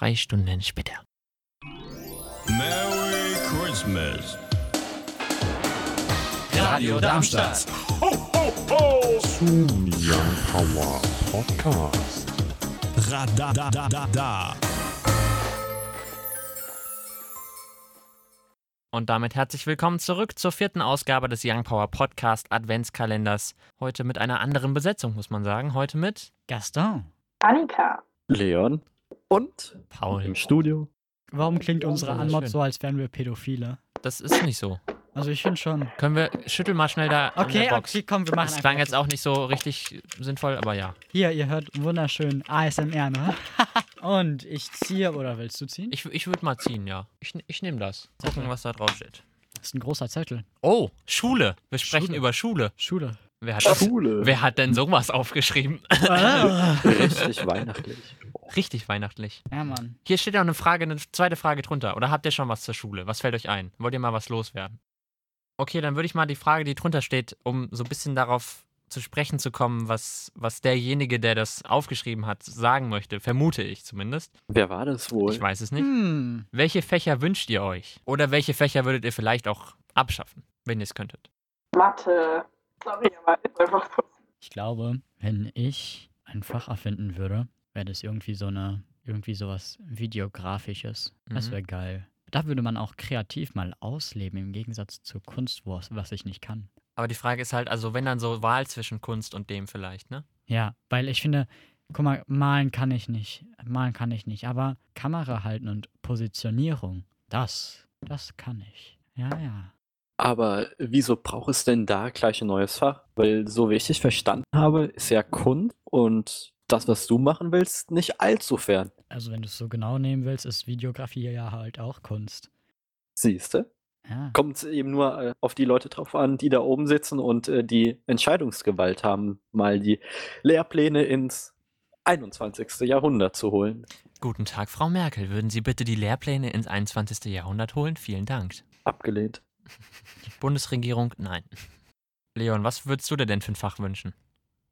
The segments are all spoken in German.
Drei Stunden später. Merry Christmas. Radio Darmstadt. Zum Young Power Podcast. Radadadada. Und damit herzlich willkommen zurück zur vierten Ausgabe des Young Power Podcast Adventskalenders. Heute mit einer anderen Besetzung, muss man sagen. Heute mit Gaston, Annika. Leon und Paul. im Studio. warum klingt unsere Anmod so, als wären wir Pädophile? Das ist nicht so. Also ich finde schon. Können wir, schüttel mal schnell da an Okay, der Box. okay, komm, wir machen Das klang jetzt auch nicht so richtig sinnvoll, aber ja. Hier, ihr hört wunderschön ASMR, ne? Und ich ziehe, oder willst du ziehen? Ich, ich würde mal ziehen, ja. Ich, ich nehme das. Gucken, was da drauf steht. Das ist ein großer Zettel. Oh, Schule. Wir sprechen Schule. über Schule. Schule. Wer hat, Schule. wer hat denn sowas aufgeschrieben? Ah. Richtig weihnachtlich. Richtig weihnachtlich. ja, Mann. Hier steht ja eine Frage, eine zweite Frage drunter. Oder habt ihr schon was zur Schule? Was fällt euch ein? Wollt ihr mal was loswerden? Okay, dann würde ich mal die Frage, die drunter steht, um so ein bisschen darauf zu sprechen zu kommen, was, was derjenige, der das aufgeschrieben hat, sagen möchte. Vermute ich zumindest. Wer war das wohl? Ich weiß es nicht. Hm. Welche Fächer wünscht ihr euch? Oder welche Fächer würdet ihr vielleicht auch abschaffen, wenn ihr es könntet? Mathe. Sorry, aber ist einfach so. Ich glaube, wenn ich ein Fach erfinden würde, wäre das irgendwie so eine, irgendwie sowas Videografisches. Das Mhm. wäre geil. Da würde man auch kreativ mal ausleben, im Gegensatz zu Kunst, wo- was ich nicht kann. Aber die Frage ist halt, also wenn dann so Wahl zwischen Kunst und dem vielleicht, ne? Ja, weil ich finde, guck mal, malen kann ich nicht. Malen kann ich nicht. Aber Kamera halten und Positionierung, das, das kann ich. Ja, ja. Aber wieso braucht es denn da gleich ein neues Fach? Weil so wie ich dich verstanden habe, ist ja Kunst und das, was du machen willst, nicht allzu fern. Also wenn du es so genau nehmen willst, ist Videografie ja halt auch Kunst. Siehste? Ja. Kommt eben nur äh, auf die Leute drauf an, die da oben sitzen und äh, die Entscheidungsgewalt haben, mal die Lehrpläne ins 21. Jahrhundert zu holen. Guten Tag, Frau Merkel. Würden Sie bitte die Lehrpläne ins 21. Jahrhundert holen? Vielen Dank. Abgelehnt. Bundesregierung? Nein. Leon, was würdest du dir denn für ein Fach wünschen?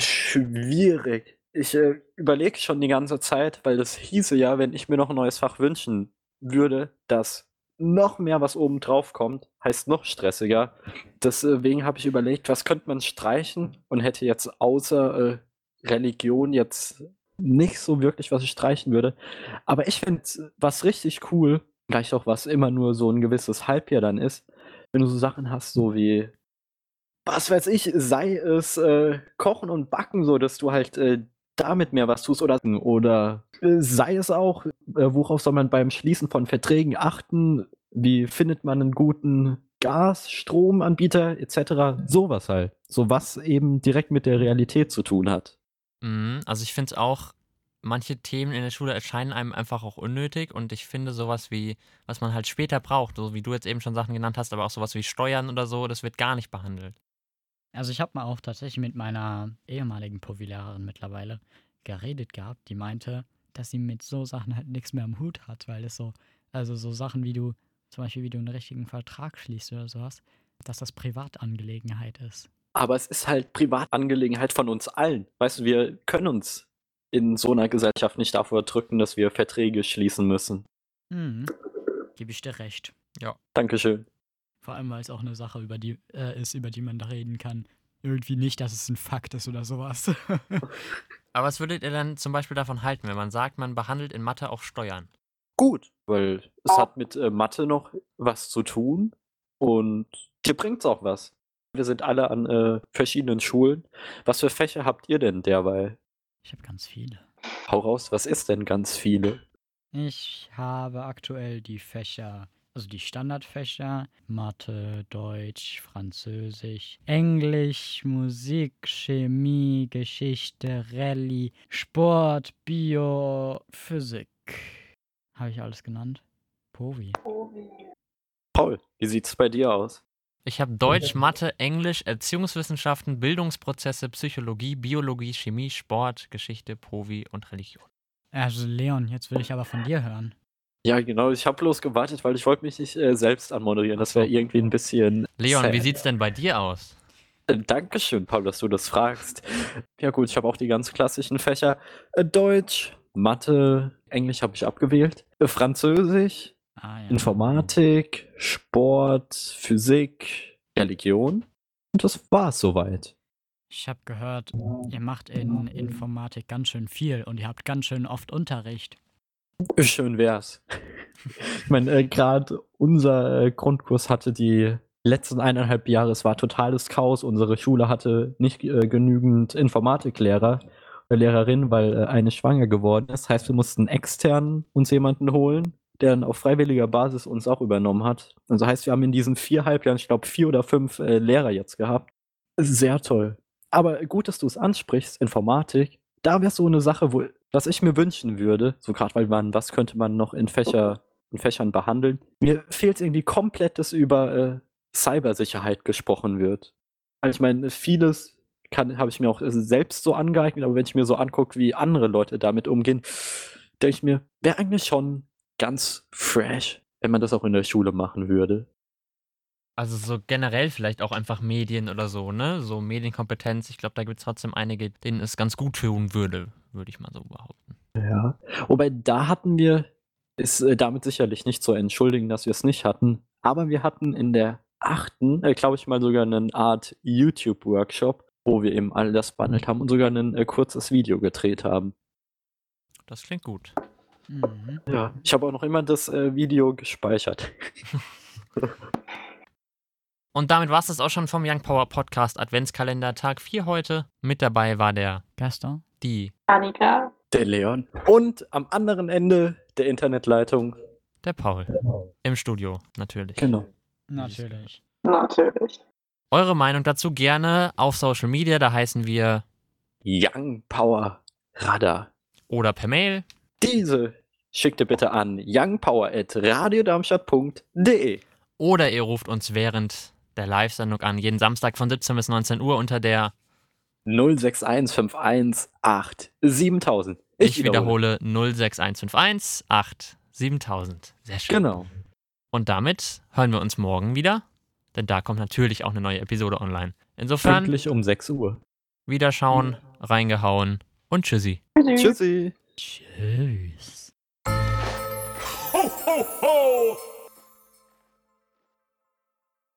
Schwierig. Ich äh, überlege schon die ganze Zeit, weil das hieße ja, wenn ich mir noch ein neues Fach wünschen würde, dass noch mehr was oben drauf kommt, heißt noch stressiger. Deswegen habe ich überlegt, was könnte man streichen und hätte jetzt außer äh, Religion jetzt nicht so wirklich, was ich streichen würde. Aber ich finde was richtig cool, vielleicht auch was immer nur so ein gewisses Halbjahr dann ist, wenn du so Sachen hast, so wie was weiß ich, sei es äh, Kochen und Backen, so dass du halt äh, damit mehr was tust oder oder äh, sei es auch, äh, worauf soll man beim Schließen von Verträgen achten, wie findet man einen guten Gas, Stromanbieter etc. Sowas halt. So was eben direkt mit der Realität zu tun hat. Mhm, also ich finde es auch, manche Themen in der Schule erscheinen einem einfach auch unnötig und ich finde sowas wie, was man halt später braucht, so wie du jetzt eben schon Sachen genannt hast, aber auch sowas wie Steuern oder so, das wird gar nicht behandelt. Also ich habe mal auch tatsächlich mit meiner ehemaligen Povi-Lehrerin mittlerweile geredet gehabt, die meinte, dass sie mit so Sachen halt nichts mehr am Hut hat, weil es so, also so Sachen wie du, zum Beispiel wie du einen richtigen Vertrag schließt oder sowas, dass das Privatangelegenheit ist. Aber es ist halt Privatangelegenheit von uns allen. Weißt du, wir können uns in so einer Gesellschaft nicht davor drücken, dass wir Verträge schließen müssen. Mhm. Gebe ich dir recht. Dankeschön. Vor allem, weil es auch eine Sache über die, äh, ist, über die man da reden kann. Irgendwie nicht, dass es ein Fakt ist oder sowas. Aber was würdet ihr dann zum Beispiel davon halten, wenn man sagt, man behandelt in Mathe auch Steuern? Gut, weil es hat mit äh, Mathe noch was zu tun und dir bringt's auch was. Wir sind alle an äh, verschiedenen Schulen. Was für Fächer habt ihr denn derweil? ich habe ganz viele. Hau raus, was ist denn ganz viele? Ich habe aktuell die Fächer, also die Standardfächer, Mathe, Deutsch, Französisch, Englisch, Musik, Chemie, Geschichte, Rallye, Sport, Bio, Physik. Habe ich alles genannt? Povi. Paul, wie sieht's bei dir aus? Ich habe Deutsch, Mathe, Englisch, Erziehungswissenschaften, Bildungsprozesse, Psychologie, Biologie, Chemie, Sport, Geschichte, Povi und Religion. Also Leon, jetzt will ich aber von dir hören. Ja, genau, ich habe bloß gewartet, weil ich wollte mich nicht äh, selbst anmoderieren. Das wäre irgendwie ein bisschen. Leon, sad. wie sieht's denn bei dir aus? Äh, Dankeschön, Paul, dass du das fragst. Ja gut, ich habe auch die ganz klassischen Fächer. Äh, Deutsch, Mathe, Englisch habe ich abgewählt, äh, Französisch, Ah, ja. Informatik, Sport, Physik, Religion. Und das war's soweit. Ich habe gehört, ihr macht in Informatik ganz schön viel und ihr habt ganz schön oft Unterricht. Schön wär's. ich meine, äh, gerade unser äh, Grundkurs hatte die letzten eineinhalb Jahre, es war totales Chaos. Unsere Schule hatte nicht äh, genügend Informatiklehrer oder Lehrerin, weil äh, eine schwanger geworden ist. Heißt, wir mussten extern uns jemanden holen, der dann auf freiwilliger Basis uns auch übernommen hat. Also heißt, wir haben in diesen viereinhalb Jahren, ich glaube, vier oder fünf äh, Lehrer jetzt gehabt. Sehr toll. Aber gut, dass du es ansprichst, Informatik. Da wäre so eine Sache, wo, was ich mir wünschen würde, so gerade weil man, was könnte man noch in Fächer, in Fächern behandeln. Mir fehlt irgendwie komplett, dass über äh, Cybersicherheit gesprochen wird. Also ich meine, vieles habe ich mir auch äh, selbst so angeeignet, aber wenn ich mir so angucke, wie andere Leute damit umgehen, denke ich mir, wäre eigentlich schon ganz fresh, wenn man das auch in der Schule machen würde. Also so generell vielleicht auch einfach Medien oder so, ne? So Medienkompetenz. Ich glaube, da gibt es trotzdem einige, denen es ganz gut tun würde, würde ich mal so behaupten. Ja. Wobei da hatten wir, ist äh, damit sicherlich nicht zu entschuldigen, dass wir es nicht hatten, aber wir hatten in der achten, äh, glaube ich mal sogar eine Art YouTube-Workshop, wo wir eben all das behandelt haben und sogar ein äh, kurzes Video gedreht haben. Das klingt gut. Mhm. Ja. Ich habe auch noch immer das äh, Video gespeichert. Und damit war es das auch schon vom Young Power Podcast Adventskalender Tag 4 heute. Mit dabei war der, Gaston? Die, Annika. Der Leon. Und am anderen Ende der Internetleitung. der Paul. Im Studio, natürlich. Genau. Natürlich. Natürlich. Eure Meinung dazu gerne auf Social Media, da heißen wir Young Power Radar. oder per Mail. Diese schickte bitte an youngpower.radiodarmstadt.de. Oder ihr ruft uns während der Live-Sendung an, jeden Samstag von 17 bis 19 Uhr unter der, 06151 7000. ich, wiederhole, 06151 8 7000. Sehr schön. Genau. Und damit hören wir uns morgen wieder, denn da kommt natürlich auch eine neue Episode online. Insofern, Pünktlich um 6 Uhr. Wiederschauen, reingehauen und tschüssi. Tschüssi. Tschüssi. Tschüss. Ho, ho, ho!